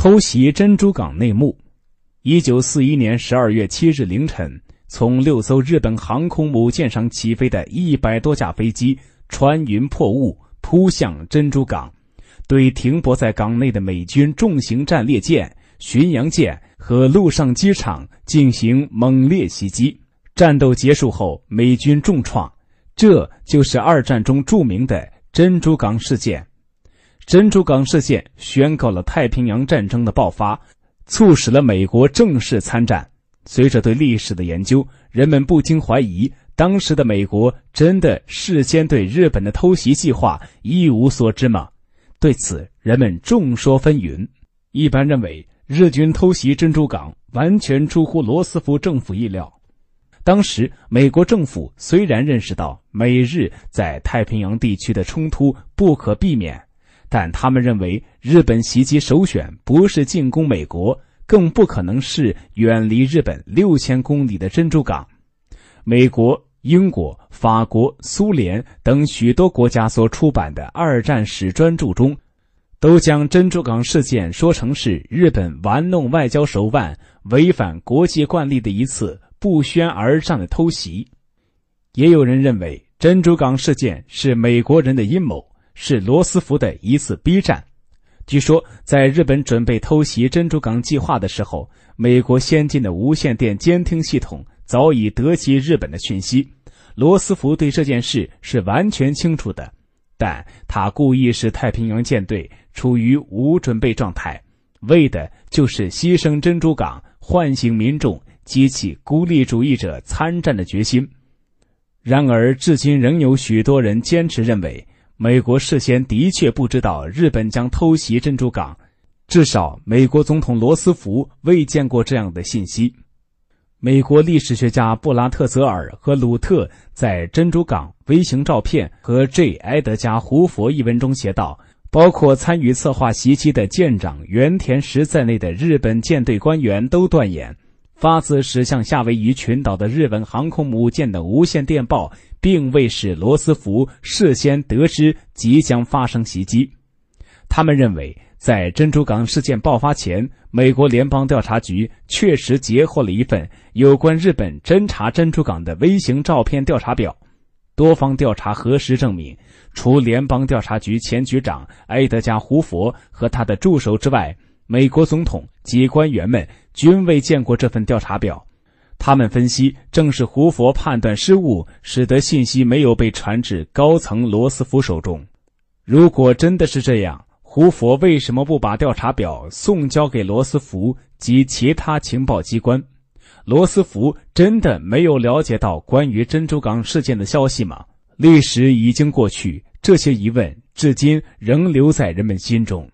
偷袭珍珠港内幕。一九四一年十二月七日凌晨，从六艘日本航空母舰上起飞的一百多架飞机穿云破雾，扑向珍珠港，对停泊在港内的美军重型战列舰、巡洋舰和陆上机场进行猛烈袭击。战斗结束后，美军重创。这就是二战中著名的珍珠港事件。珍珠港事件宣告了太平洋战争的爆发。促使了美国正式参战。随着对历史的研究，人们不禁怀疑：当时的美国真的事先对日本的偷袭计划一无所知吗？对此，人们众说纷纭。一般认为，日军偷袭珍珠港完全出乎罗斯福政府意料。当时，美国政府虽然认识到美日在太平洋地区的冲突不可避免。但他们认为，日本袭击首选不是进攻美国，更不可能是远离日本六千公里的珍珠港。美国、英国、法国、苏联等许多国家所出版的二战史专著中，都将珍珠港事件说成是日本玩弄外交手腕、违反国际惯例的一次不宣而战的偷袭。也有人认为，珍珠港事件是美国人的阴谋。是罗斯福的一次逼战。据说，在日本准备偷袭珍珠港计划的时候，美国先进的无线电监听系统早已得及日本的讯息。罗斯福对这件事是完全清楚的，但他故意使太平洋舰队处于无准备状态，为的就是牺牲珍珠港，唤醒民众，激起孤立主义者参战的决心。然而，至今仍有许多人坚持认为。美国事先的确不知道日本将偷袭珍珠港，至少美国总统罗斯福未见过这样的信息。美国历史学家布拉特泽尔和鲁特在《珍珠港微型照片》和 J. 埃德加·胡佛一文中写道：，包括参与策划袭击的舰长原田实在内的日本舰队官员都断言。发自驶向夏威夷群岛的日本航空母舰的无线电报，并未使罗斯福事先得知即将发生袭击。他们认为，在珍珠港事件爆发前，美国联邦调查局确实截获了一份有关日本侦察珍珠港的微型照片调查表。多方调查核实证明，除联邦调查局前局长埃德加·胡佛和他的助手之外，美国总统及官员们。均未见过这份调查表，他们分析，正是胡佛判断失误，使得信息没有被传至高层罗斯福手中。如果真的是这样，胡佛为什么不把调查表送交给罗斯福及其他情报机关？罗斯福真的没有了解到关于珍珠港事件的消息吗？历史已经过去，这些疑问至今仍留在人们心中。